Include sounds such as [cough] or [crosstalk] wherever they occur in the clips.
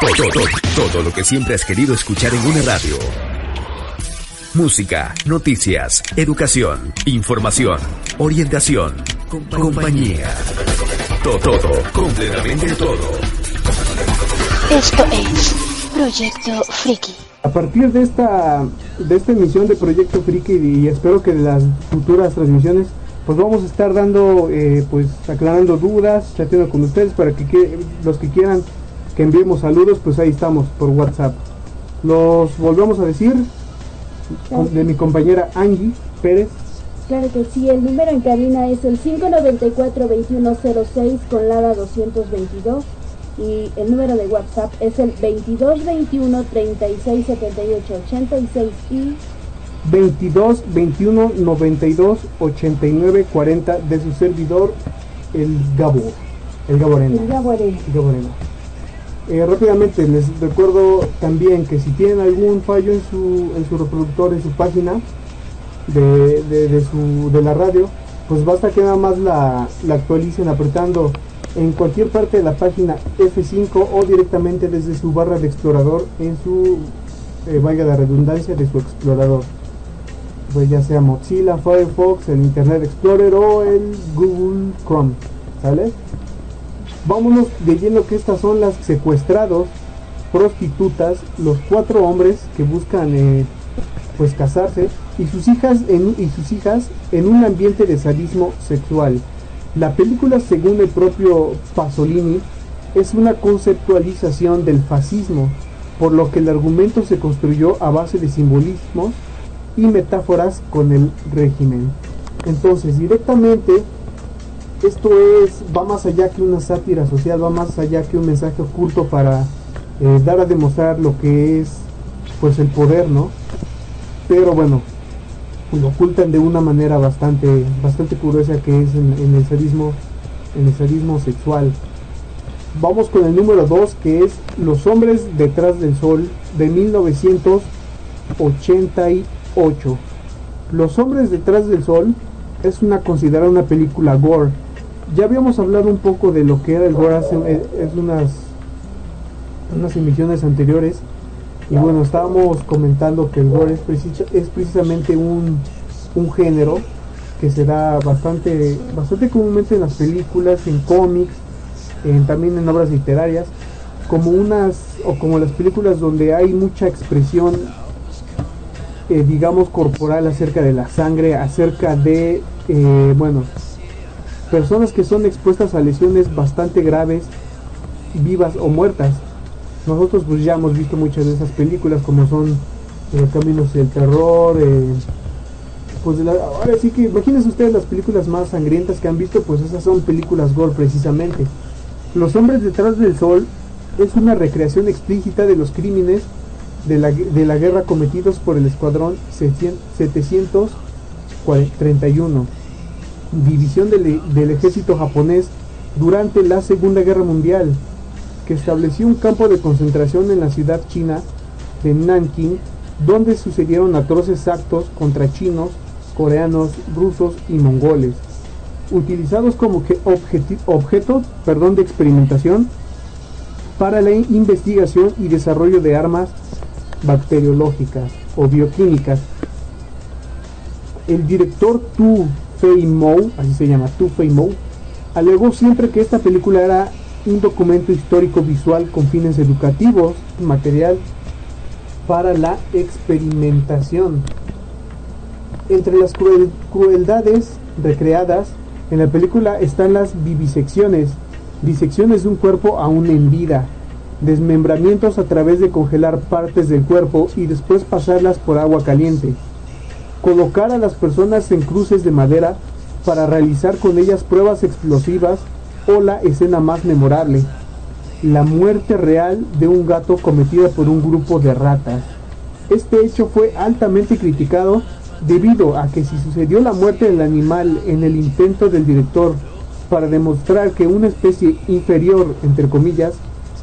Todo, todo, todo lo que siempre has querido escuchar en una radio. Música, noticias, educación, información, orientación, compañía. Todo, todo, completamente todo. Esto es Proyecto Friki. A partir de esta, de esta emisión de Proyecto Friki y espero que de las futuras transmisiones, pues vamos a estar dando, eh, pues aclarando dudas, chateando con ustedes para que, los que quieran que enviemos saludos, pues ahí estamos por WhatsApp. Los volvemos a decir de mi compañera Angie Pérez. Claro que sí, el número en cabina es el 594-2106 con LADA 222 y el número de WhatsApp es el 2221 3678 86 y 22 21 92 89 40 de su servidor el Gabo el Gaborena el Gaborena, el Gaborena. Eh, rápidamente les recuerdo también que si tienen algún fallo en su, en su reproductor, en su página de, de, su, de la radio, pues basta que nada más la, la, actualicen apretando en cualquier parte de la página F5 o directamente desde su barra de explorador en su, eh, vaya la redundancia, de su explorador. Pues ya sea Mozilla, Firefox, el Internet Explorer o el Google Chrome. ¿Sale? Vámonos leyendo que estas son las secuestrados, prostitutas, los cuatro hombres que buscan eh, pues casarse y sus hijas en, y sus hijas en un ambiente de sadismo sexual. La película, según el propio Pasolini, es una conceptualización del fascismo, por lo que el argumento se construyó a base de simbolismos y metáforas con el régimen. Entonces, directamente esto es, va más allá que una sátira social, va más allá que un mensaje oculto para eh, dar a demostrar lo que es pues el poder, ¿no? Pero bueno, lo ocultan de una manera bastante, bastante curiosa que es en, el sadismo, en el sadismo sexual. Vamos con el número 2 que es Los hombres detrás del sol de 1988. Los hombres detrás del sol es una considerada una película gore ya habíamos hablado un poco de lo que era el gore hace eh, es unas unas emisiones anteriores y bueno estábamos comentando que el gore es, es precisamente un, un, género que se da bastante bastante comúnmente en las películas en cómics también en obras literarias como unas o como las películas donde hay mucha expresión eh, digamos corporal acerca de la sangre acerca de eh, bueno personas que son expuestas a lesiones bastante graves, vivas o muertas. Nosotros pues ya hemos visto muchas de esas películas como son eh, Caminos del Terror, eh, pues ahora sí que imagínense ustedes las películas más sangrientas que han visto, pues esas son películas gore precisamente. Los hombres detrás del sol es una recreación explícita de los crímenes de la, de la guerra cometidos por el escuadrón 731 división del, ejército japonés durante la Segunda Guerra Mundial, que estableció un campo de concentración en la ciudad china de Nanking, donde sucedieron atroces actos contra chinos, coreanos, rusos y mongoles, utilizados como objeto de experimentación para la investigación y desarrollo de armas bacteriológicas o bioquímicas. El director Tu Fei Mou, así se llama, Tu alegó siempre que esta película era un documento histórico visual con fines educativos, material para la experimentación. Entre las crueldades recreadas en la película están las vivisecciones, disecciones de un cuerpo aún en vida, desmembramientos a través de congelar partes del cuerpo y después pasarlas por agua caliente colocar a las personas en cruces de madera para realizar con ellas pruebas explosivas o la escena más memorable, la muerte real de un gato cometida por un grupo de ratas. Este hecho fue altamente criticado debido a que si sucedió la muerte del animal en el intento del director para demostrar que una especie inferior, entre comillas,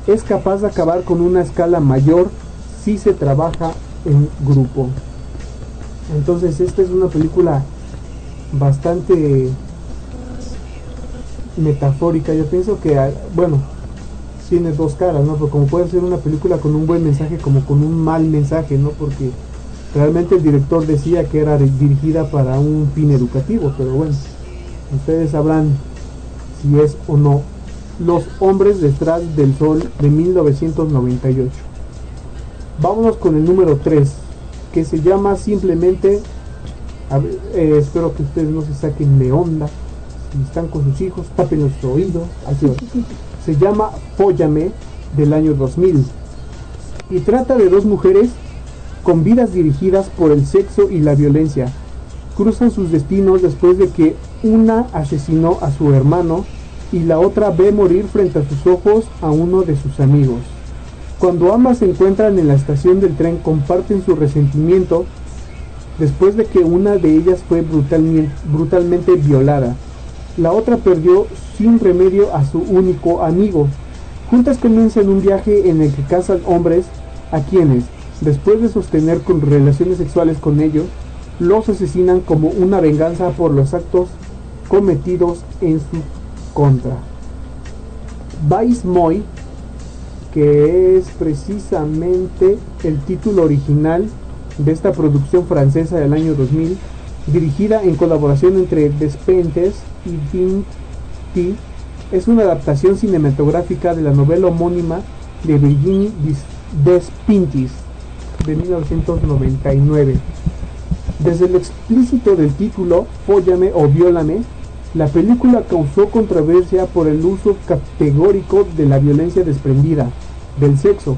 es capaz de acabar con una escala mayor si se trabaja en grupo. Entonces esta es una película bastante metafórica. Yo pienso que, bueno, tiene dos caras, ¿no? Pero como puede ser una película con un buen mensaje como con un mal mensaje, ¿no? Porque realmente el director decía que era dirigida para un fin educativo, pero bueno, ustedes sabrán si es o no. Los hombres detrás del sol de 1998. Vámonos con el número 3, que se llama simplemente, eh, espero que ustedes no se saquen de onda, si están con sus hijos, tapen nuestro oído, así Se llama Fóllame del año 2000 y trata de dos mujeres con vidas dirigidas por el sexo y la violencia. Cruzan sus destinos después de que una asesinó a su hermano y la otra ve morir frente a sus ojos a uno de sus amigos. Cuando ambas se encuentran en la estación del tren comparten su resentimiento después de que una de ellas fue brutalmente, violada. La otra perdió sin remedio a su único amigo. Juntas comienzan un viaje en el que cazan hombres a quienes, después de sostener relaciones sexuales con ellos, los asesinan como una venganza por los actos cometidos en su contra. Vice que es precisamente el título original de esta producción francesa del año 2000, dirigida en colaboración entre Despentes y Vinti, es una adaptación cinematográfica de la novela homónima de Virginie Despintis de 1999. Desde el explícito del título, Fóllame o Viólame, la película causó controversia por el uso categórico de la violencia desprendida, del sexo,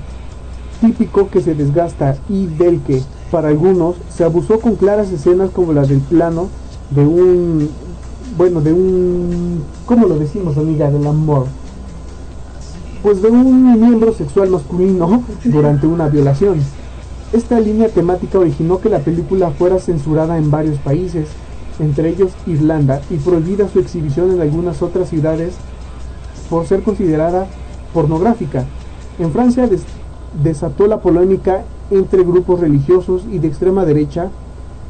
típico que se desgasta y del que, para algunos, se abusó con claras escenas como la del plano de un, bueno, de un, ¿cómo lo decimos amiga? Del amor. Pues de un miembro sexual masculino [laughs] durante una violación. Esta línea temática originó que la película fuera censurada en varios países, entre ellos Irlanda, y prohibida su exhibición en algunas otras ciudades por ser considerada pornográfica. En Francia desató la polémica entre grupos religiosos y de extrema derecha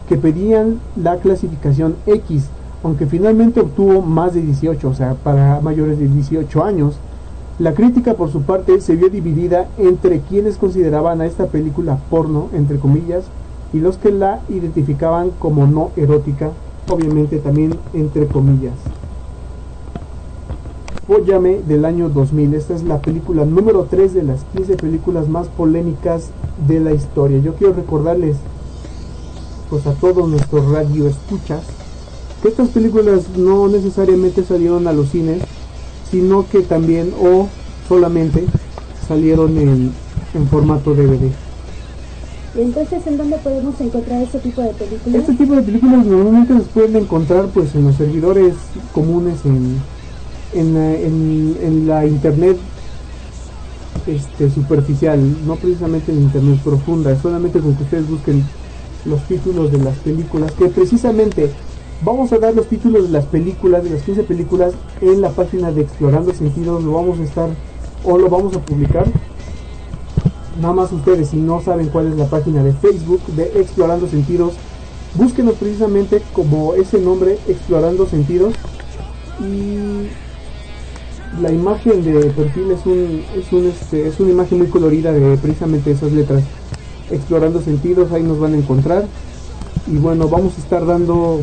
que pedían la clasificación X, aunque finalmente obtuvo más de 18, o sea, para mayores de 18 años. La crítica, por su parte, se vio dividida entre quienes consideraban a esta película porno, entre comillas, y los que la identificaban como no erótica, obviamente también entre comillas. Fóllame del año 2000. Esta es la película número 3 de las 15 películas más polémicas de la historia. Yo quiero recordarles pues a todos nuestros radio escuchas que estas películas no necesariamente salieron a los cines, sino que también o solamente salieron en, en formato DVD. Entonces, ¿en dónde podemos encontrar este tipo de películas? Este tipo de películas normalmente se pueden encontrar pues en los servidores comunes en, en, la internet este, superficial, no precisamente en internet profunda, solamente con que ustedes busquen los títulos de las películas, que precisamente vamos a dar los títulos de las películas, de las 15 películas, en la página de Explorando Sentidos, lo vamos a estar o lo vamos a publicar nada más ustedes si no saben cuál es la página de Facebook de Explorando Sentidos, búsquenos precisamente como ese nombre, Explorando Sentidos. Y la imagen de perfil es un, es un este, es una imagen muy colorida de precisamente esas letras. Explorando Sentidos, ahí nos van a encontrar. Y bueno, vamos a estar dando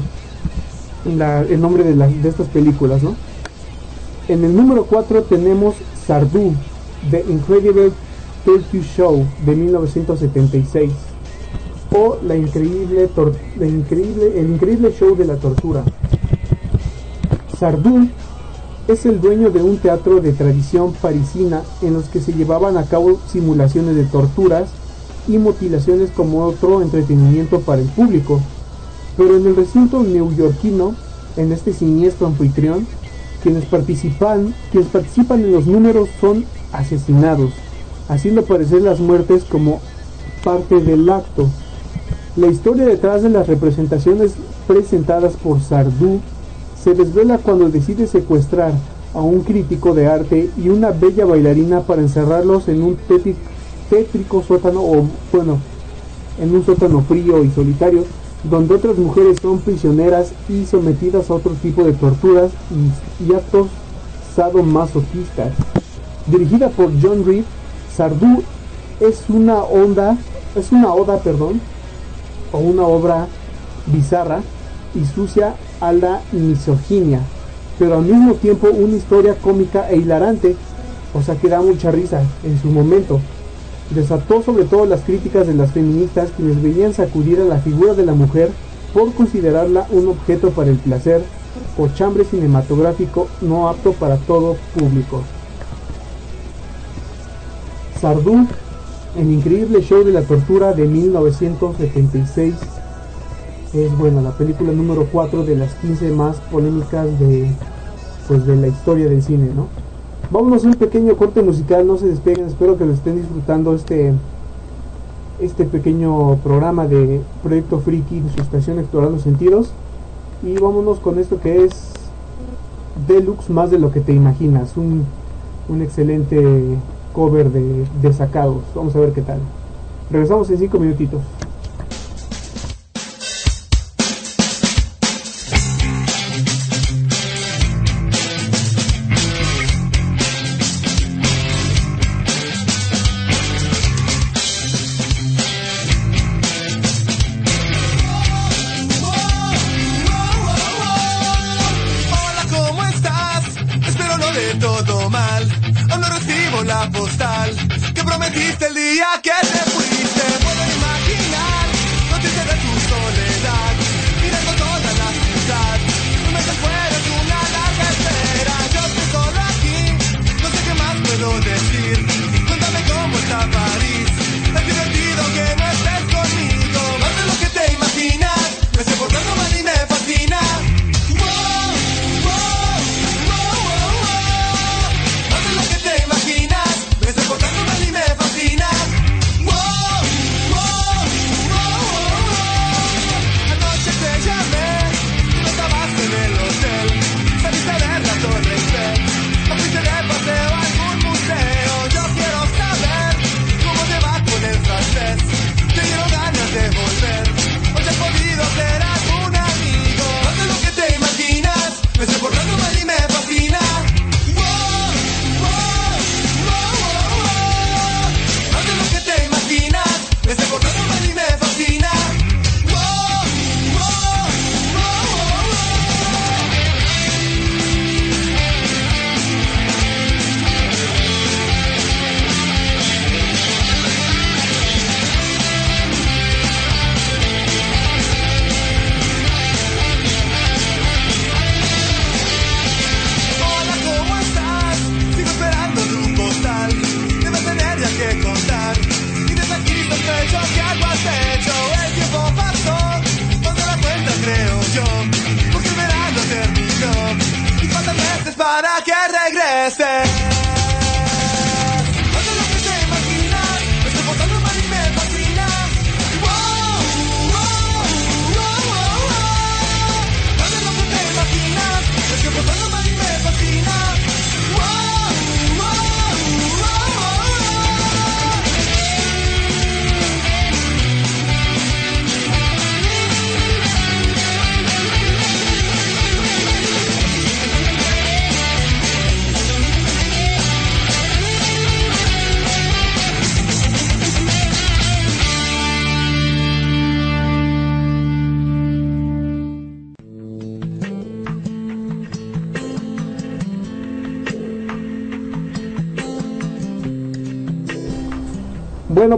el nombre de, de estas películas, ¿no? En el número 4 tenemos Sardú, The Incredible Turkey Show de 1976 o la increíble, el increíble show de la tortura. Sardou es el dueño de un teatro de tradición parisina en los que se llevaban a cabo simulaciones de torturas y mutilaciones como otro entretenimiento para el público. Pero en el recinto neoyorquino, en este siniestro anfitrión, quienes participan, quienes participan en los números son asesinados haciendo parecer las muertes como parte del acto. La historia detrás de las representaciones presentadas por Sardou se desvela cuando decide secuestrar a un crítico de arte y una bella bailarina para encerrarlos en un tétrico sótano o bueno, en un sótano frío y solitario donde otras mujeres son prisioneras y sometidas a otro tipo de torturas y, y actos sadomasoquistas. Dirigida por John Reed, Sardú es una onda, es una oda, perdón, o una obra bizarra y sucia a la misoginia, pero al mismo tiempo una historia cómica e hilarante, o sea que da mucha risa en su momento. Desató sobre todo las críticas de las feministas quienes veían sacudir a la figura de la mujer por considerarla un objeto para el placer o chambre cinematográfico no apto para todo público. Sardú, el increíble show de la tortura de 1976, es bueno, la película número 4 de las 15 más polémicas de, pues, de la historia del cine, ¿no? Vámonos a un pequeño corte musical, no se despeguen, espero que lo estén disfrutando este, este pequeño programa de Proyecto Friki de su estación Explorando Sentidos. Y vámonos con esto que es Deluxe más de lo que te imaginas, un, un excelente cover de, de sacados. Vamos a ver qué tal. Regresamos en 5 minutitos. Postal que prometiste el día que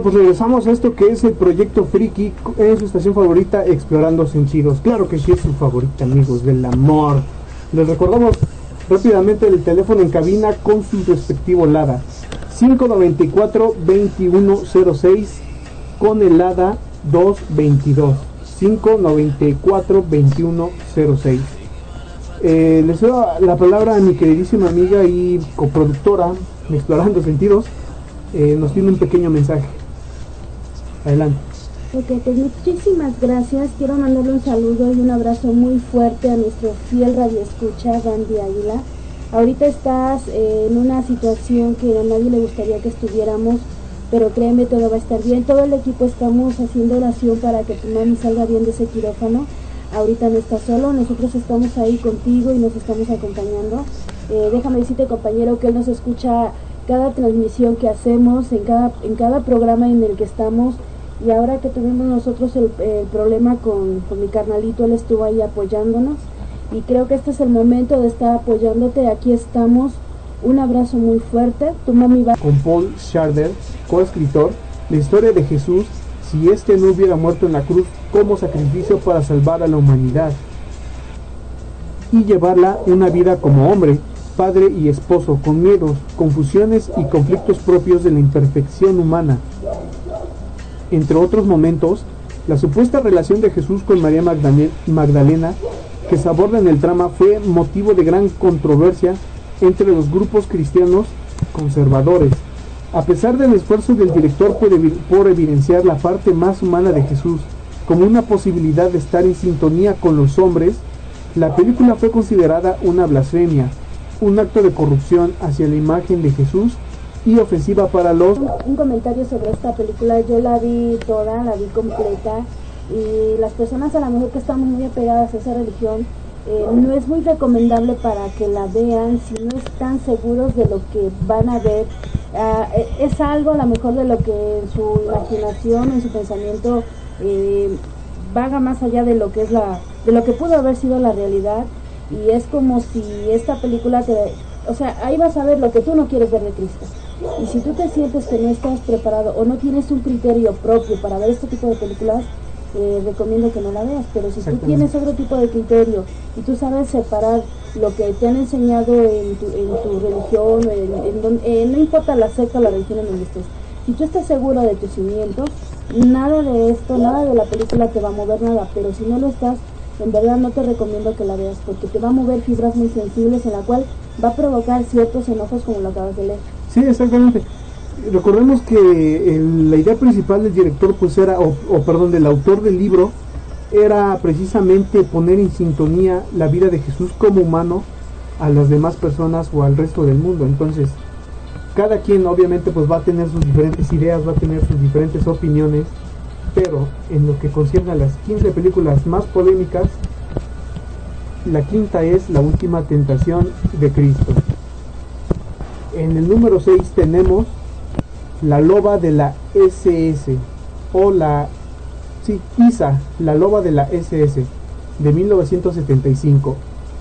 pues regresamos a esto que es el proyecto Friki en su estación favorita, Explorando Sentidos. Claro que sí es su favorita, amigos del amor. Les recordamos rápidamente el teléfono en cabina con su respectivo LADA. 594-2106 con el LADA 222. 594-2106. Eh, les doy la palabra a mi queridísima amiga y coproductora Explorando Sentidos. Eh, nos tiene un pequeño mensaje. Adelante. Ok, pues muchísimas gracias. Quiero mandarle un saludo y un abrazo muy fuerte a nuestro fiel radioescucha, Gandhi Águila. Ahorita estás eh, en una situación que a nadie le gustaría que estuviéramos, pero créeme, todo va a estar bien. Todo el equipo estamos haciendo oración para que tu mami salga bien de ese quirófano. Ahorita no estás solo, nosotros estamos ahí contigo y nos estamos acompañando. Eh, déjame decirte, compañero, que él nos escucha cada transmisión que hacemos, en cada, en cada programa en el que estamos. Y ahora que tuvimos nosotros el, problema con, con, mi carnalito, él estuvo ahí apoyándonos. Y creo que este es el momento de estar apoyándote. Aquí estamos. Un abrazo muy fuerte. Tu mami va. Con Paul Sharder, coescritor, la historia de Jesús, si éste no hubiera muerto en la cruz como sacrificio para salvar a la humanidad y llevarla una vida como hombre, padre y esposo, con miedos, confusiones y conflictos propios de la imperfección humana. Entre otros momentos, la supuesta relación de Jesús con María Magdalena que se aborda en el trama fue motivo de gran controversia entre los grupos cristianos conservadores. A pesar del esfuerzo del director por, evidenciar la parte más humana de Jesús como una posibilidad de estar en sintonía con los hombres, la película fue considerada una blasfemia, un acto de corrupción hacia la imagen de Jesús y ofensiva para los... Un, comentario sobre esta película, yo la vi toda, la vi completa y las personas a lo mejor que estamos muy apegadas a esa religión, eh, no es muy recomendable para que la vean si no están seguros de lo que van a ver. Ah, e, es algo a lo mejor de lo que en su imaginación, en su pensamiento, eh, vaga más allá de lo que es la, de lo que pudo haber sido la realidad y es como si esta película te, o sea, ahí vas a ver lo que tú no quieres ver de Cristo. Y si tú te sientes que no estás preparado o no tienes un criterio propio para ver este tipo de películas, eh, recomiendo que no la veas. Pero si tú tienes otro tipo de criterio y tú sabes separar lo que te han enseñado en tu, en tu religión, en, en, no importa la secta o la religión en donde estés, si tú estás seguro de tus cimientos, nada de esto, nada de la película te va a mover nada. Pero si no lo estás, en verdad no te recomiendo que la veas porque te va a mover fibras muy sensibles en la cual va a provocar ciertos enojos como lo acabas de leer. Sí, exactamente. Recordemos que la idea principal del director pues era, o, perdón, del autor del libro, era precisamente poner en sintonía la vida de Jesús como humano a las demás personas o al resto del mundo. Entonces, cada quien obviamente pues va a tener sus diferentes ideas, va a tener sus diferentes opiniones pero en lo que concierne a las 15 películas más polémicas, la quinta es La Última Tentación de Cristo. En el número 6 tenemos La Loba de la SS, o la... Sí, Isa, La Loba de la SS, de 1975.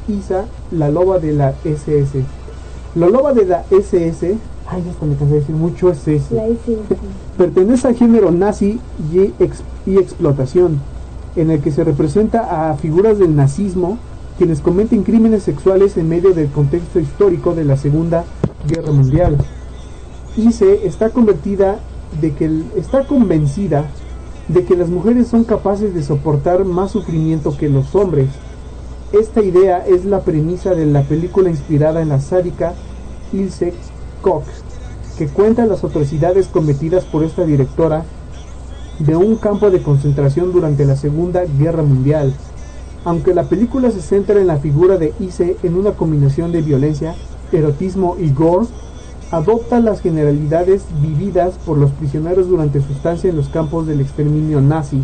Isa, La Loba de la SS. La Loba de la SS Ay, esto me cansé de decir mucho es ese. Pertenece al género nazi y, y explotación, en el que se representa a figuras del nazismo quienes cometen crímenes sexuales en medio del contexto histórico de la Segunda Guerra Mundial. Ice está convertida de que está convencida de que las mujeres son capaces de soportar más sufrimiento que los hombres. Esta idea es la premisa de la película inspirada en la sádica Ilse Cox, que cuenta las atrocidades cometidas por esta directora de un campo de concentración durante la Segunda Guerra Mundial. Aunque la película se centra en la figura de Ise en una combinación de violencia, erotismo y gore, adopta las generalidades vividas por los prisioneros durante su estancia en los campos del exterminio nazi,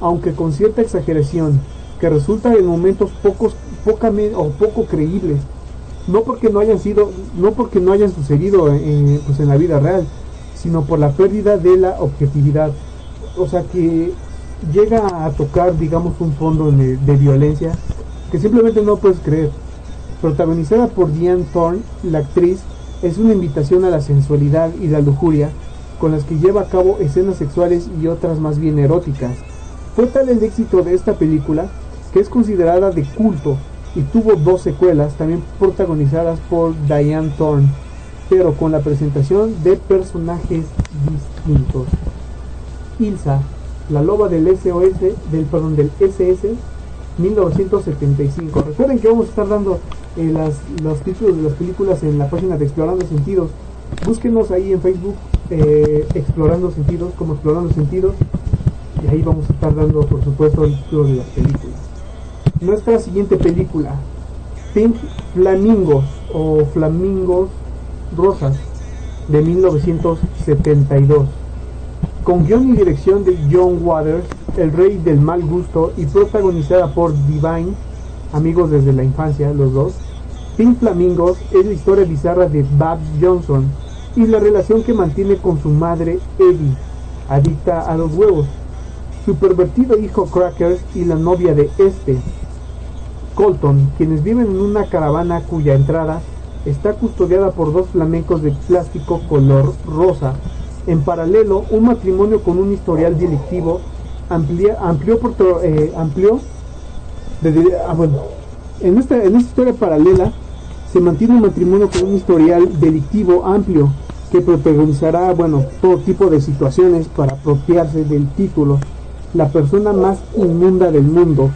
aunque con cierta exageración, que resulta en momentos pocos, poca, o poco creíbles, no porque no hayan sido, no porque no hayan sucedido en, pues en la vida real, sino por la pérdida de la objetividad. O sea que llega a tocar, digamos, un fondo de, violencia que simplemente no puedes creer. Protagonizada por Diane Thorne, la actriz es una invitación a la sensualidad y la lujuria con las que lleva a cabo escenas sexuales y otras más bien eróticas. Fue tal el éxito de esta película que es considerada de culto y tuvo dos secuelas también protagonizadas por Diane Thorne, pero con la presentación de personajes distintos. Ilsa, la loba del SOS, del perdón, del SS 1975. Recuerden que vamos a estar dando eh, las, los títulos de las películas en la página de Explorando Sentidos. Búsquenos ahí en Facebook eh, Explorando Sentidos, como Explorando Sentidos, y ahí vamos a estar dando, por supuesto, el título de las películas nuestra siguiente película, Pink Flamingos o Flamingos Rosas de 1972. Con guion y dirección de John Waters, el rey del mal gusto y protagonizada por Divine, amigos desde la infancia los dos, Pink Flamingos es la historia bizarra de Bab Johnson, y la relación que mantiene con su madre Eddie, adicta a los huevos, su pervertido hijo Crackers y la novia de este, Colton, quienes viven en una caravana cuya entrada está custodiada por dos flamencos de plástico color rosa. En paralelo, un matrimonio con un historial delictivo amplía, amplió, por, eh, amplió ah, bueno, en esta, en esta historia paralela se mantiene un matrimonio con un historial delictivo amplio que protagonizará, bueno, todo tipo de situaciones para apropiarse del título, la persona más inmunda del mundo,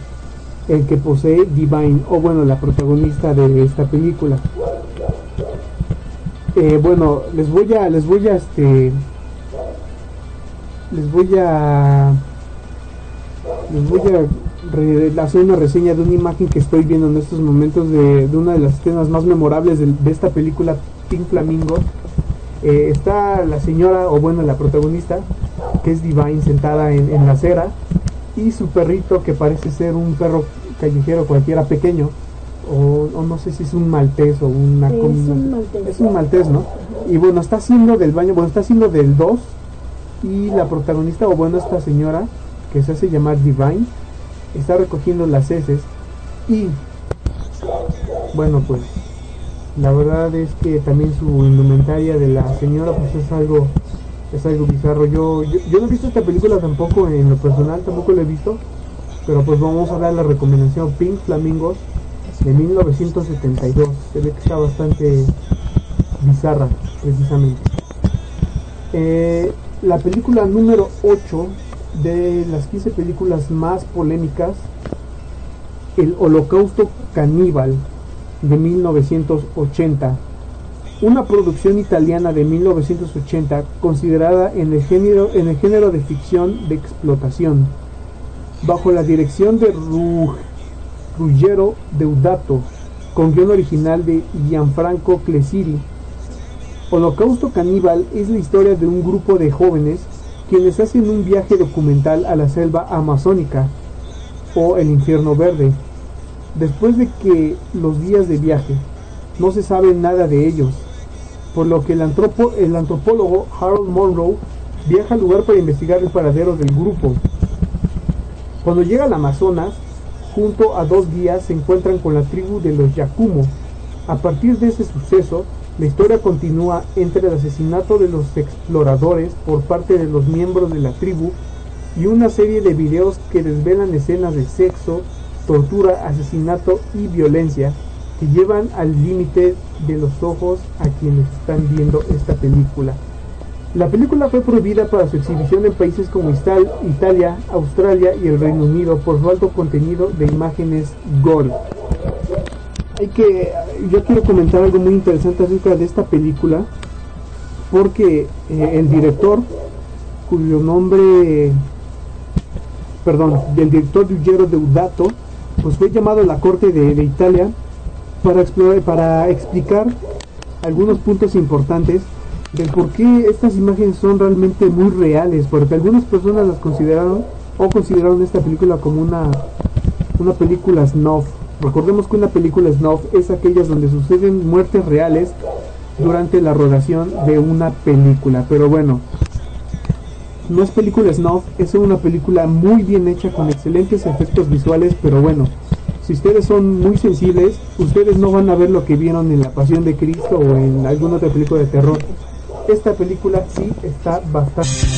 el que posee Divine, o bueno, la protagonista de esta película. Eh, bueno, les voy a, les voy a, este, les voy a, les voy a hacer una reseña de una imagen que estoy viendo en estos momentos de, una de las escenas más memorables de, esta película Pink Flamingo. Eh, está la señora, o bueno, la protagonista, que es Divine, sentada en, en la acera, y su perrito, que parece ser un perro callejero cualquiera pequeño, o, no sé si es un maltés o una... es, un maltés. es un maltés, ¿no? Y bueno, está haciendo del baño, bueno, está haciendo del 2 y la protagonista, o bueno, esta señora, que se hace llamar Divine, está recogiendo las heces y, bueno, pues, la verdad es que también su indumentaria de la señora, pues es algo, es algo bizarro. Yo, yo, no he visto esta película tampoco, en lo personal tampoco la he visto, pero pues vamos a dar la recomendación Pink Flamingos de 1972. Se ve que está bastante bizarra, precisamente. Eh, la película número 8 de las 15 películas más polémicas, El Holocausto Caníbal de 1980. Una producción italiana de 1980 considerada en el género, en el género de ficción de explotación, bajo la dirección de Ruggero Deudato, con guion original de Gianfranco Clesiri. Holocausto Caníbal es la historia de un grupo de jóvenes quienes hacen un viaje documental a la selva amazónica o el infierno verde. Después de que los días de viaje no se sabe nada de ellos, por lo que el, el antropólogo Harold Monroe viaja al lugar para investigar el paradero del grupo. Cuando llega al Amazonas, junto a dos guías se encuentran con la tribu de los Yakumo. A partir de ese suceso, la historia continúa entre el asesinato de los exploradores por parte de los miembros de la tribu y una serie de videos que desvelan escenas de sexo, tortura, asesinato y violencia que llevan al límite de los ojos a quienes están viendo esta película. La película fue prohibida para su exhibición en países como Italia, Australia y el Reino Unido por su alto contenido de imágenes gore. Hay que, yo quiero comentar algo muy interesante acerca de esta película, porque eh, el director, cuyo nombre, perdón, del director Ruggero Deudato, pues fue llamado a la corte de, de Italia para, explorar, para explicar algunos puntos importantes del por qué estas imágenes son realmente muy reales, porque algunas personas las consideraron o consideraron esta película como una, una película snuff. Recordemos que una película snuff es aquellas donde suceden muertes reales durante la rodación de una película. Pero bueno, no es película snuff, es una película muy bien hecha con excelentes efectos visuales, pero bueno, si ustedes son muy sensibles, ustedes no van a ver lo que vieron en La Pasión de Cristo o en alguna otra película de terror esta película sí está bastante...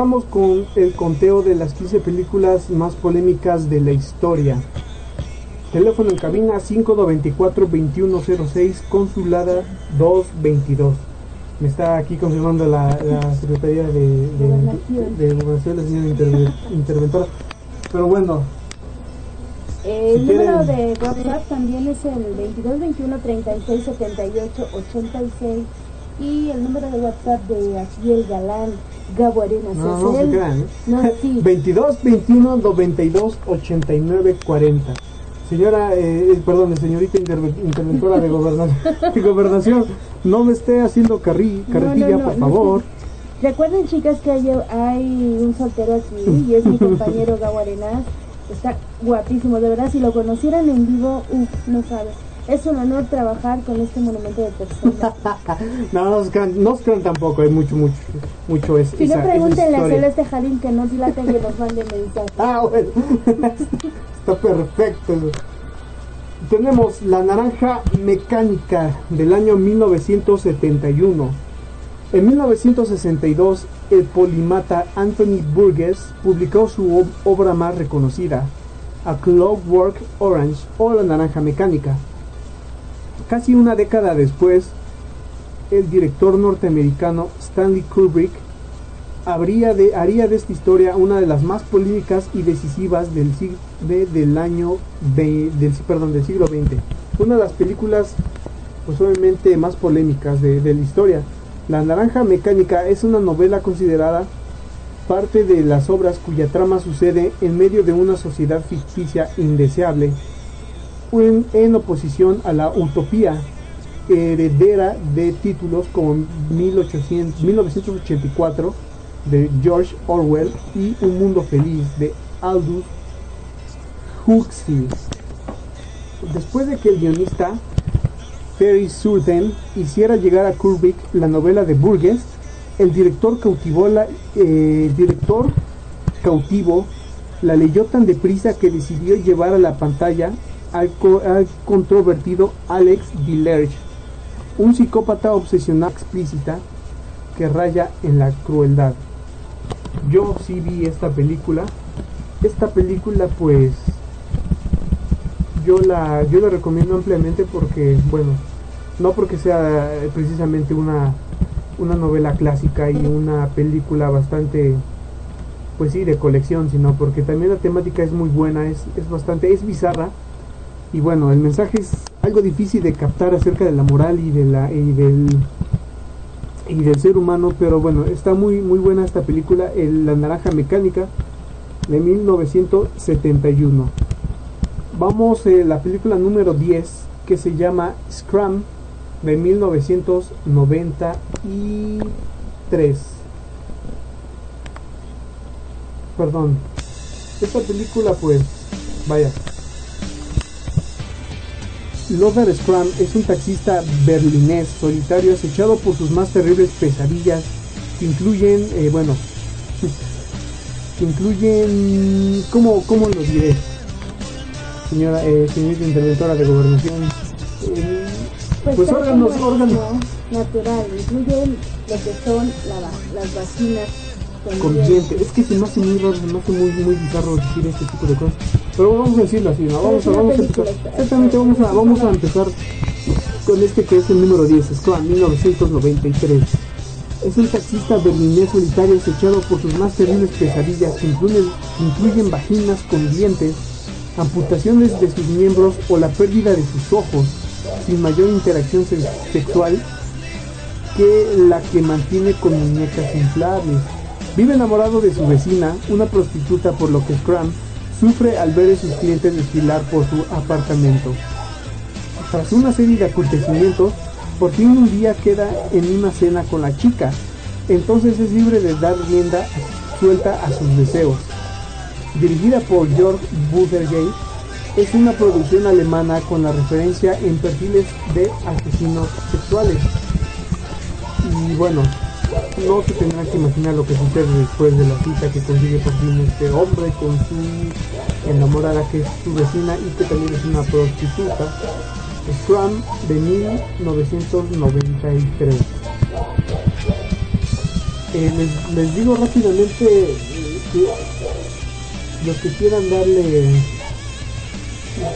regresamos con el conteo de las 15 películas más polémicas de la historia. Teléfono en cabina 594-2106, consulada 222. Me está aquí confirmando la, la Secretaría de, de, de Gobernación, la señora interve- interventora. Pero bueno, El Si número quieren- de WhatsApp también es el 22 21 36 78 86 y el número de WhatsApp de Asiel Galán Gabo Arenas no, se crean. ¿eh? No, [laughs] sí. 22 21 92 89 40. Señora, eh, eh, perdón, señorita interve- interventora de [laughs] gobernación, no me esté haciendo carri, carretilla, no, por favor. [laughs] Recuerden chicas que hay, hay un soltero aquí y es mi compañero Gabo Arenas. Está guapísimo, de verdad, si lo conocieran en vivo, uff, no sabes. Es un honor trabajar con este monumento de personas. [laughs] No, no se crean, no crean tampoco, hay mucho, mucho, mucho es, Si esa- no, pregúntenle a. Celeste Jalín que no dilata que nos mande mensaje. [laughs] Ah, bueno, [laughs] está perfecto. Tenemos La Naranja Mecánica del año 1971. En 1962, el polimata Anthony Burgess publicó su ob- obra más reconocida, A Clockwork Orange o La Naranja Mecánica. Casi una década después, el director norteamericano Stanley Kubrick haría de esta historia una de las más polémicas y decisivas del, del año del, perdón, del siglo XX. Una de las películas pues obviamente más polémicas de la historia. La Naranja Mecánica es una novela considerada parte de las obras cuya trama sucede en medio de una sociedad ficticia indeseable, en, oposición a la utopía heredera de títulos como 1800, 1984 de George Orwell y Un Mundo Feliz de Aldous Huxley. Después de que el guionista Terry Surden hiciera llegar a Kubrick la novela de Burgess, el director cautivó la, eh, director cautivo la leyó tan deprisa que decidió llevar a la pantalla al, co- al controvertido Alex DeLarge, un psicópata obsesionado explícita que raya en la crueldad. Yo sí vi esta película. Esta película pues yo la yo la recomiendo ampliamente porque bueno, no porque sea precisamente una una novela clásica y una película bastante pues sí de colección, sino porque también la temática es muy buena, es, es bastante es bizarra y bueno, el mensaje es algo difícil de captar acerca de la moral y de la y del y del ser humano, pero bueno, está muy muy buena esta película, el- La Naranja Mecánica de 1971. Vamos a la película número 10 que se llama Scrum de 1993. Perdón. Esta película pues vaya Lothar Scrum es un taxista berlinés solitario acechado por sus más terribles pesadillas que incluyen, eh, bueno, [laughs] que incluyen, ¿cómo, cómo lo diré? Señora, eh, señorita interventora de gobernación, eh, pues, tal órganos, órganos natural, incluyen lo que son la las vacinas con. Es que se me hace muy raro, se me hace muy, muy bizarro decir este tipo de cosas. Pero vamos a decirlo así, ¿no? Vamos a, vamos a empezar. Exactamente, vamos a, vamos a empezar con este que es el número 10, Scrum 1993. Es un taxista berlinés solitario acechado por sus más terribles pesadillas que incluyen, incluyen vaginas con dientes, amputaciones de sus miembros o la pérdida de sus ojos, sin mayor interacción se- sexual que la que mantiene con muñecas inflables. Vive enamorado de su vecina, una prostituta, por lo que Scrum sufre al ver a sus clientes desfilar por su apartamento. Tras una serie de acontecimientos, por fin un día queda en una cena con la chica. Entonces es libre de dar rienda suelta a sus deseos. Dirigida por Georg Buttergate, es una producción alemana con la referencia en perfiles de asesinos sexuales. Y bueno, no se tendrán que imaginar lo que sucede después de la cita que consigue por fin este hombre con su enamorada que es su vecina y que también es una prostituta. Scrum de 1993. Eh, les, les digo rápidamente eh, que los que quieran darle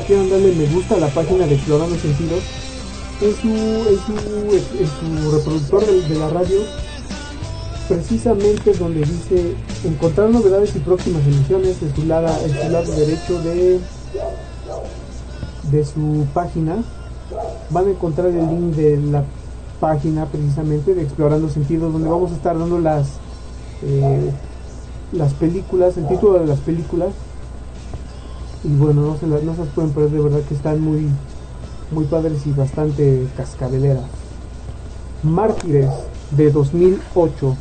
quieran darle me gusta a la página de Explorando Sentidos en su, en su, en su reproductor de la radio precisamente donde dice encontrar novedades y próximas emisiones en su lado, su lado derecho de de su página van a encontrar el link de la página precisamente de Explorando Sentidos donde vamos a estar dando las eh, las películas, el título de las películas y bueno, no se las, no se las pueden perder, de verdad que están muy muy padres y bastante cascabeleras. Mártires de 2008,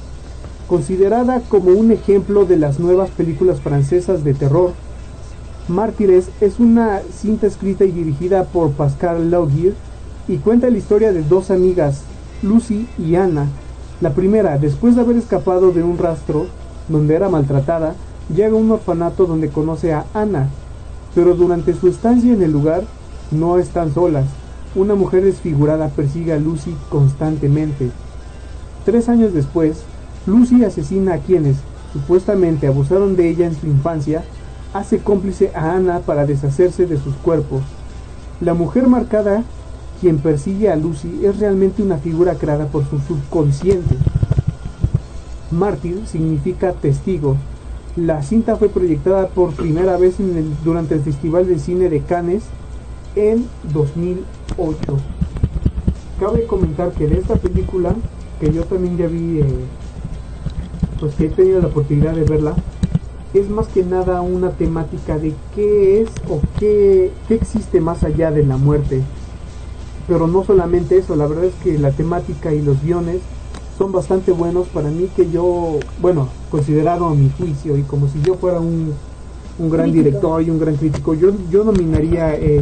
considerada como un ejemplo de las nuevas películas francesas de terror. Mártires es una cinta escrita y dirigida por Pascal Laugier y cuenta la historia de dos amigas, Lucy y Anna. La primera, después de haber escapado de un rastro donde era maltratada, llega a un orfanato donde conoce a Anna, pero durante su estancia en el lugar no están solas. Una mujer desfigurada persigue a Lucy constantemente. Tres años después, Lucy asesina a quienes supuestamente abusaron de ella en su infancia, hace cómplice a Anna para deshacerse de sus cuerpos. La mujer marcada, quien persigue a Lucy, es realmente una figura creada por su subconsciente. Mártir significa testigo. La cinta fue proyectada por primera vez durante el Festival de Cine de Cannes en 2008. Cabe comentar que de esta película, que yo también ya vi, eh, pues que he tenido la oportunidad de verla, es más que nada una temática de qué es o qué, qué existe más allá de la muerte. Pero no solamente eso, la verdad es que la temática y los guiones son bastante buenos para mí que yo, bueno, considerado a mi juicio y como si yo fuera un, un gran Crítico. director y un gran crítico, yo, yo nominaría eh,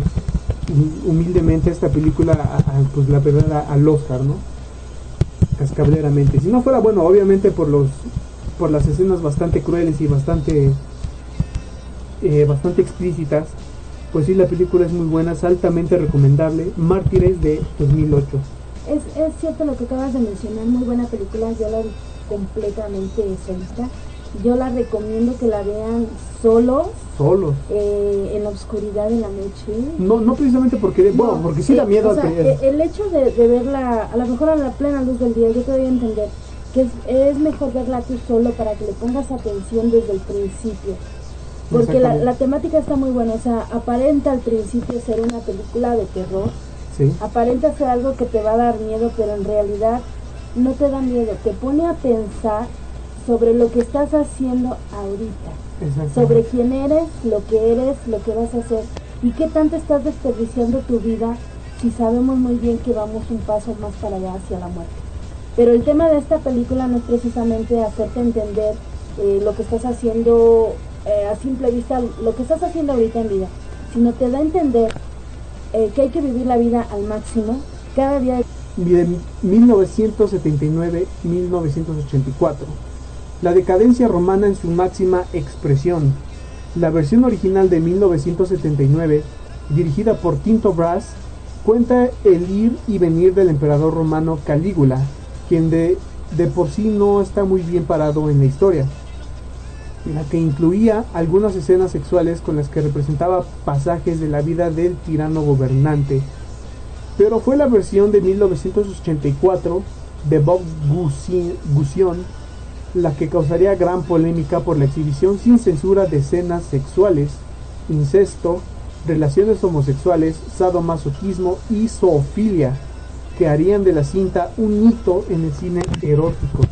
hum- humildemente esta película a, a, pues la verdad a- al Oscar, ¿no? Cascableramente. Si no fuera bueno, obviamente por los por las escenas bastante crueles y bastante eh, bastante explícitas, pues sí la película es muy buena, es altamente recomendable. Mártires de 2008. Es, es cierto lo que acabas de mencionar, muy buena película, yo la completamente solita. Yo la recomiendo que la vean solos, Solos. eh, en la oscuridad de la noche. No, no precisamente porque, bueno, No, porque sí da miedo o sea, e- el hecho de, de verla, a lo mejor a la plena luz del día, yo te doy a entender que es, es mejor verla tú solo para que le pongas atención desde el principio. Porque la, la temática está muy buena, o sea, aparenta al principio ser una película de terror, Sí, aparenta ser algo que te va a dar miedo, pero en realidad no te da miedo, te pone a pensar sobre lo que estás haciendo ahorita sobre quién eres, lo que eres, lo que vas a hacer y qué tanto estás desperdiciando tu vida si sabemos muy bien que vamos un paso más para allá hacia la muerte. Pero el tema de esta película no es precisamente hacerte entender eh, lo que estás haciendo eh, a simple vista, lo que estás haciendo ahorita en vida, sino te da a entender eh, que hay que vivir la vida al máximo, cada día de 1979-1984. La decadencia romana en su máxima expresión. La versión original de 1979, dirigida por Tinto Brass, cuenta el ir y venir del emperador romano Calígula, quien de, de por sí no está muy bien parado en la historia, la que incluía algunas escenas sexuales con las que representaba pasajes de la vida del tirano gobernante, pero fue la versión de 1984 de Bob Gusi- Gusion la que causaría gran polémica por la exhibición sin censura de escenas sexuales, incesto, relaciones homosexuales, sadomasoquismo y zoofilia, que harían de la cinta un hito en el cine erótico.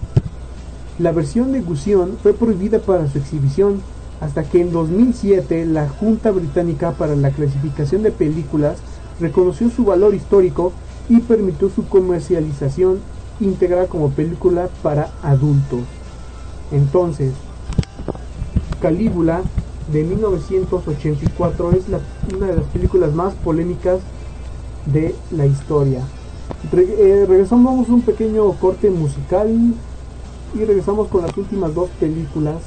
La versión de Gusion fue prohibida para su exhibición hasta que en 2007 la Junta Británica para la Clasificación de Películas reconoció su valor histórico y permitió su comercialización íntegra como película para adultos. Entonces, Calígula de 1984 es una de las películas más polémicas de la historia. Eh, regresamos un pequeño corte musical y regresamos con las últimas dos películas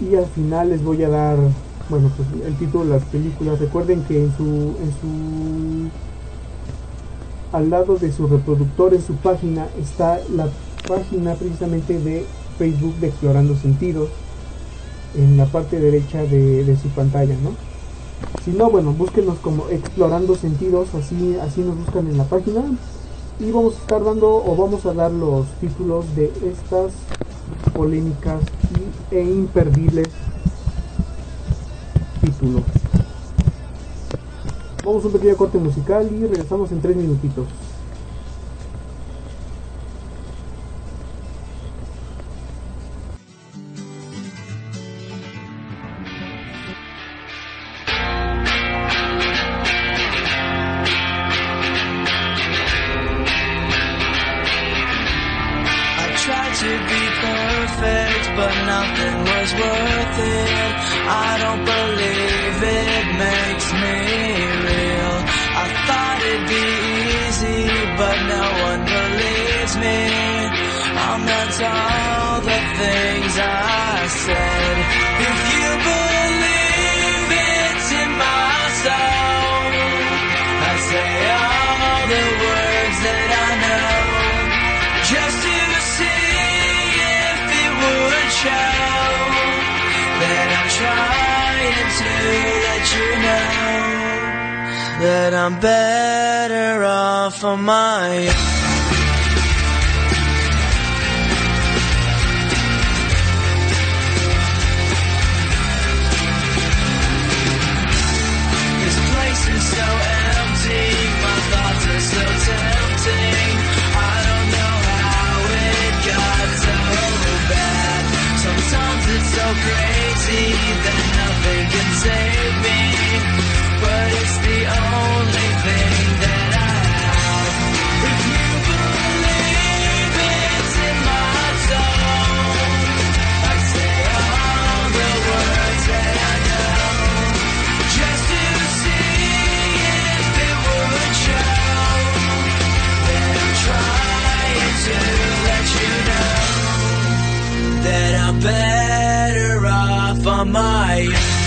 y al final les voy a dar bueno pues el título de las películas recuerden que en su en su al lado de su reproductor en su página está la página precisamente de Facebook de Explorando Sentidos en la parte derecha de, de su pantalla, ¿no? Si no, bueno, búsquenos como Explorando Sentidos, así, así nos buscan en la página. Y vamos a estar dando o vamos a dar los títulos de estas polémicas e imperdibles títulos. Vamos a un pequeño corte musical y regresamos en tres minutitos. That I'm better off on my own. This place my mind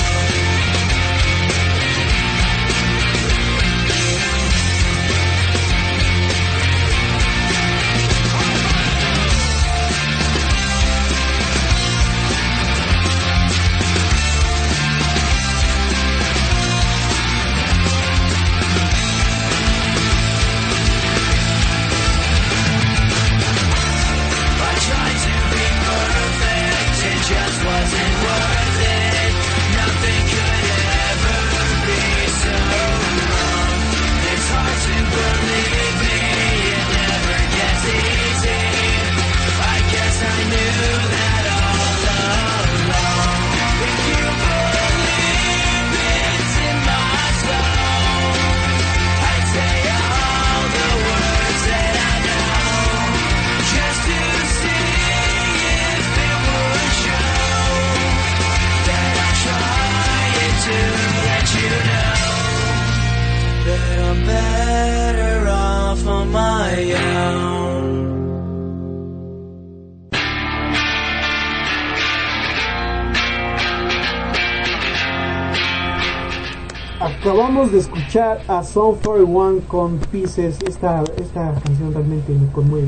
De escuchar a Song 41 con Pieces. Esta, esta canción realmente me conmueve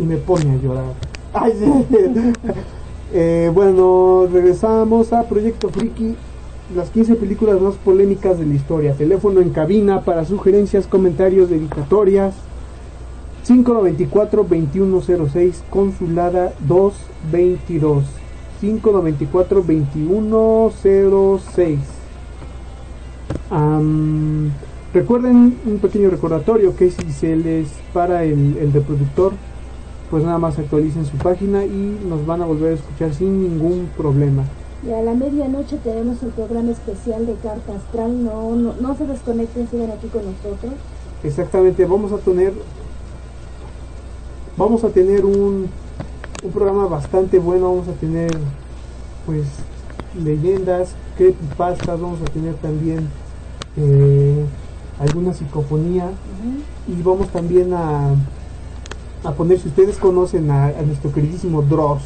y me pone a llorar. [laughs] Eh, bueno, regresamos a Proyecto Friki. Las 15 películas más polémicas de la historia. Teléfono en cabina para sugerencias, comentarios, dedicatorias. 594-2106, consulada 222. 594-2106. Am, recuerden un pequeño recordatorio que si se les para el, el reproductor, pues nada más actualicen su página y nos van a volver a escuchar sin ningún problema. Y a la medianoche tenemos el programa especial de Carta Astral. No, no, no se desconecten, sigan aquí con nosotros. Exactamente, vamos a tener vamos a tener un, un programa bastante bueno, vamos a tener pues leyendas, creepypastas, vamos a tener también eh, alguna psicofonía y vamos también a, a poner, si ustedes conocen a, a nuestro queridísimo Dross,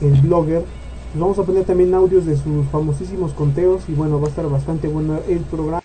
el blogger, pues vamos a poner también audios de sus famosísimos conteos y bueno, va a estar bastante bueno el programa.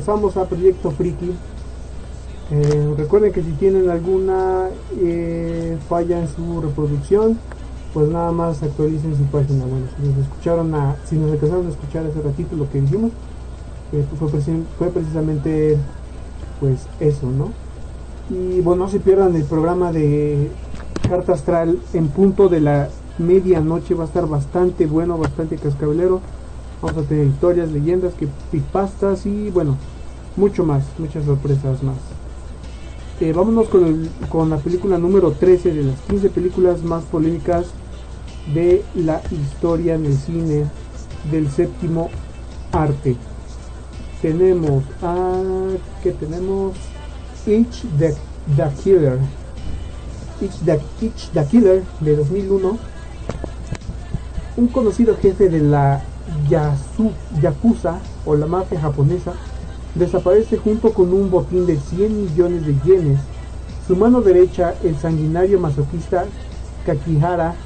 Regresamos a Proyecto Friki. Eh, recuerden que si tienen alguna eh, falla en su reproducción, pues nada más actualicen su página. Bueno, si nos escucharon a, si nos alcanzaron a escuchar hace ratito lo que dijimos, eh, fue, preci- fue precisamente pues eso, ¿no? Y bueno, no se pierdan el programa de Carta Astral en punto de la medianoche, va a estar bastante bueno, bastante cascabelero. Vamos a tener historias, leyendas, que pastas y bueno, mucho más, muchas sorpresas más. Eh, vámonos con, el- con la película número 13 de las 15 películas más polémicas de la historia en el cine del séptimo arte. Tenemos a. ¿Qué tenemos? Itch the, the Killer. Itch the, Itch the Killer de 2001 un conocido jefe de la Yasu- Yakuza o la mafia japonesa desaparece junto con un botín de 100 millones de yenes. Su mano derecha, el sanguinario masoquista Kakihara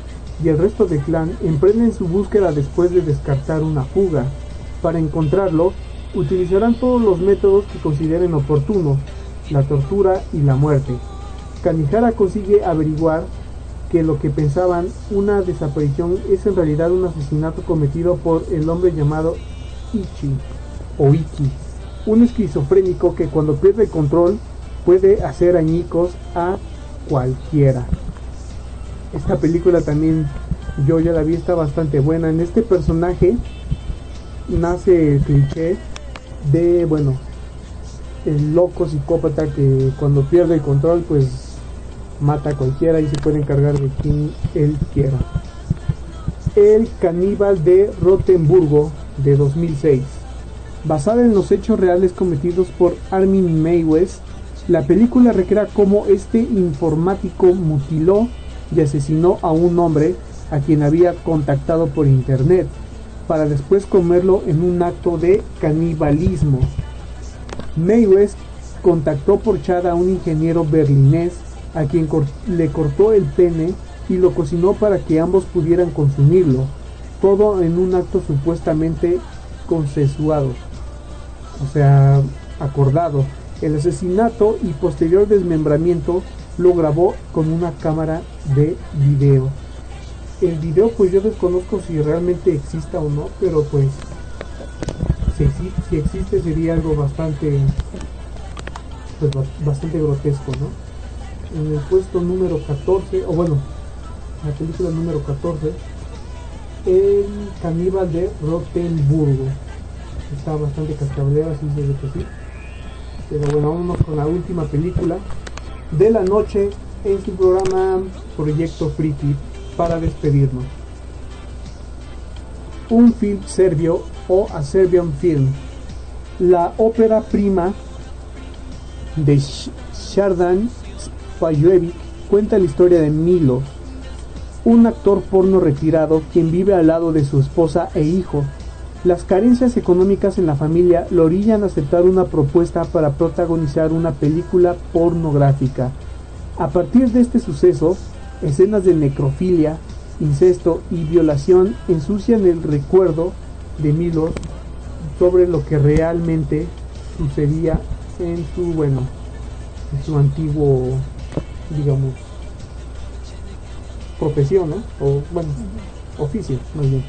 y el resto del clan emprenden su búsqueda después de descartar una fuga. Para encontrarlo, utilizarán todos los métodos que consideren oportunos, la tortura y la muerte. Kanihara consigue averiguar que lo que pensaban una desaparición es en realidad un asesinato cometido por el hombre llamado Ichi o Iki, un esquizofrénico que cuando pierde el control puede hacer añicos a cualquiera. Esta película también yo ya la vi, está bastante buena. En este personaje nace el cliché de, bueno, el loco psicópata que cuando pierde el control pues mata a cualquiera y se puede encargar de quien él quiera. El caníbal de Rotenburgo de 2006. Basada en los hechos reales cometidos por Armin Meiwes, la película recrea cómo este informático mutiló y asesinó a un hombre a quien había contactado por internet, para después comerlo en un acto de canibalismo. Meiwes contactó por chat a un ingeniero berlinés a quien le cortó el pene y lo cocinó para que ambos pudieran consumirlo, todo en un acto supuestamente consensuado, o sea, acordado. El asesinato y posterior desmembramiento lo grabó con una cámara de video. El video pues yo desconozco si realmente exista o no, pero pues si, si existe sería algo bastante pues, ba- bastante grotesco, ¿no? En el puesto número 14, o bueno, la película número 14, El caníbal de Rotenburgo. Está bastante cascablera, así se ve que sí. Pero bueno, vámonos con la última película de la noche en su programa Proyecto Friki para despedirnos. Un film serbio o a Serbian Film. La ópera prima de Sh- Shardan Cuenta la historia de Milos, un actor porno retirado quien vive al lado de su esposa e hijo. Las carencias económicas en la familia lo orillan a aceptar una propuesta para protagonizar una película pornográfica. A partir de este suceso, escenas de necrofilia, incesto y violación ensucian el recuerdo de Milos sobre lo que realmente sucedía en su, bueno, en su antiguo, digamos, profesión. O, bueno, oficio, más bien.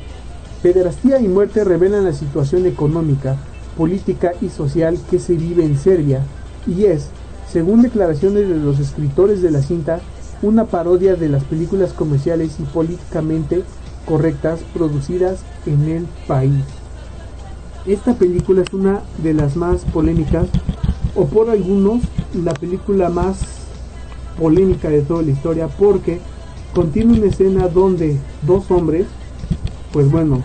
Pederastía y muerte revelan la situación económica, política y social que se vive en Serbia y es, según declaraciones de los escritores de la cinta, una parodia de las películas comerciales y políticamente correctas producidas en el país. Esta película es una de las más polémicas, o por algunos, la película más polémica de toda la historia, porque contiene una escena donde dos hombres, pues bueno,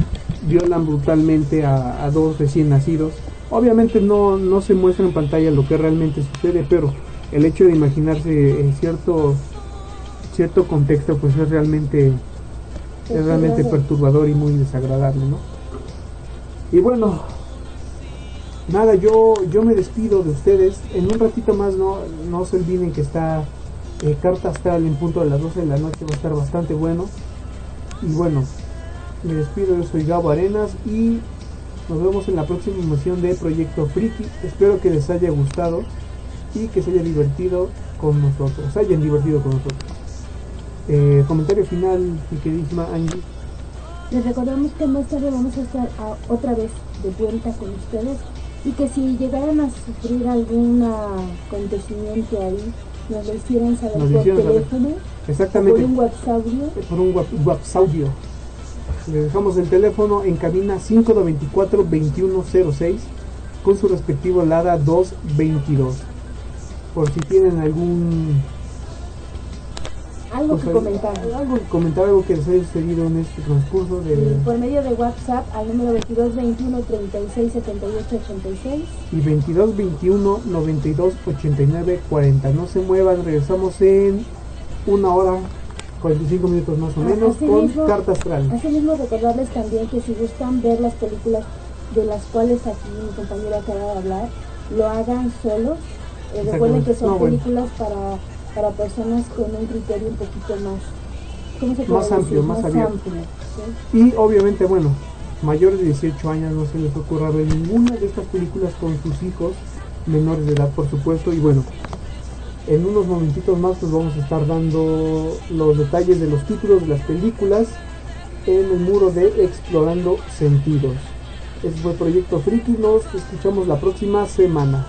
violan brutalmente a, a dos recién nacidos. Obviamente no, no se muestra en pantalla lo que realmente sucede, pero el hecho de imaginarse en cierto, cierto contexto, pues es realmente, es realmente perturbador y muy desagradable, ¿no? Y bueno, nada, yo, yo me despido de ustedes. En un ratito más no, no se olviden que está eh, Carta Astral en punto de las 12 de la noche, va a estar bastante bueno. Y bueno, me despido, yo soy Gabo Arenas y nos vemos en la próxima emisión de Proyecto Friki. Espero que les haya gustado y que se haya divertido con nosotros, se hayan divertido con nosotros. Eh, comentario final, mi queridísima Angie. Les recordamos que más tarde vamos a estar otra vez de vuelta con ustedes y que si llegaran a sufrir algún acontecimiento ahí, nos lo hicieran saber Nos por saber. teléfono, por Exactamente. un WhatsApp por un whats- WhatsApp. Le dejamos el teléfono en cabina 524-2106 con su respectivo LADA 222. Por si tienen algún Algo pues, que comentar. algo que comentar, algo que les haya sucedido en este transcurso de por medio de WhatsApp al número 22 21 36 78 86. y 22 21 92 89 40. No se muevan, regresamos en una hora 45 minutos más o Ah, menos así con mismo. Carta Astral. Asimismo recordarles también que si gustan ver las películas de las cuales aquí mi compañero acaba de hablar, lo hagan solos. Eh, recuerden que son No, bueno. películas para, para personas con un criterio un poquito más, ¿cómo se puede Más amplio, más abierto. amplio, ¿sí? Y obviamente, bueno, mayores de 18 años no se les ocurra ver ninguna de estas películas con sus hijos menores de edad, por supuesto. Y bueno, en unos momentitos más nos vamos a estar dando los detalles de los títulos de las películas en el muro de Explorando Sentidos. Este fue Proyecto Friki, nos escuchamos la próxima semana.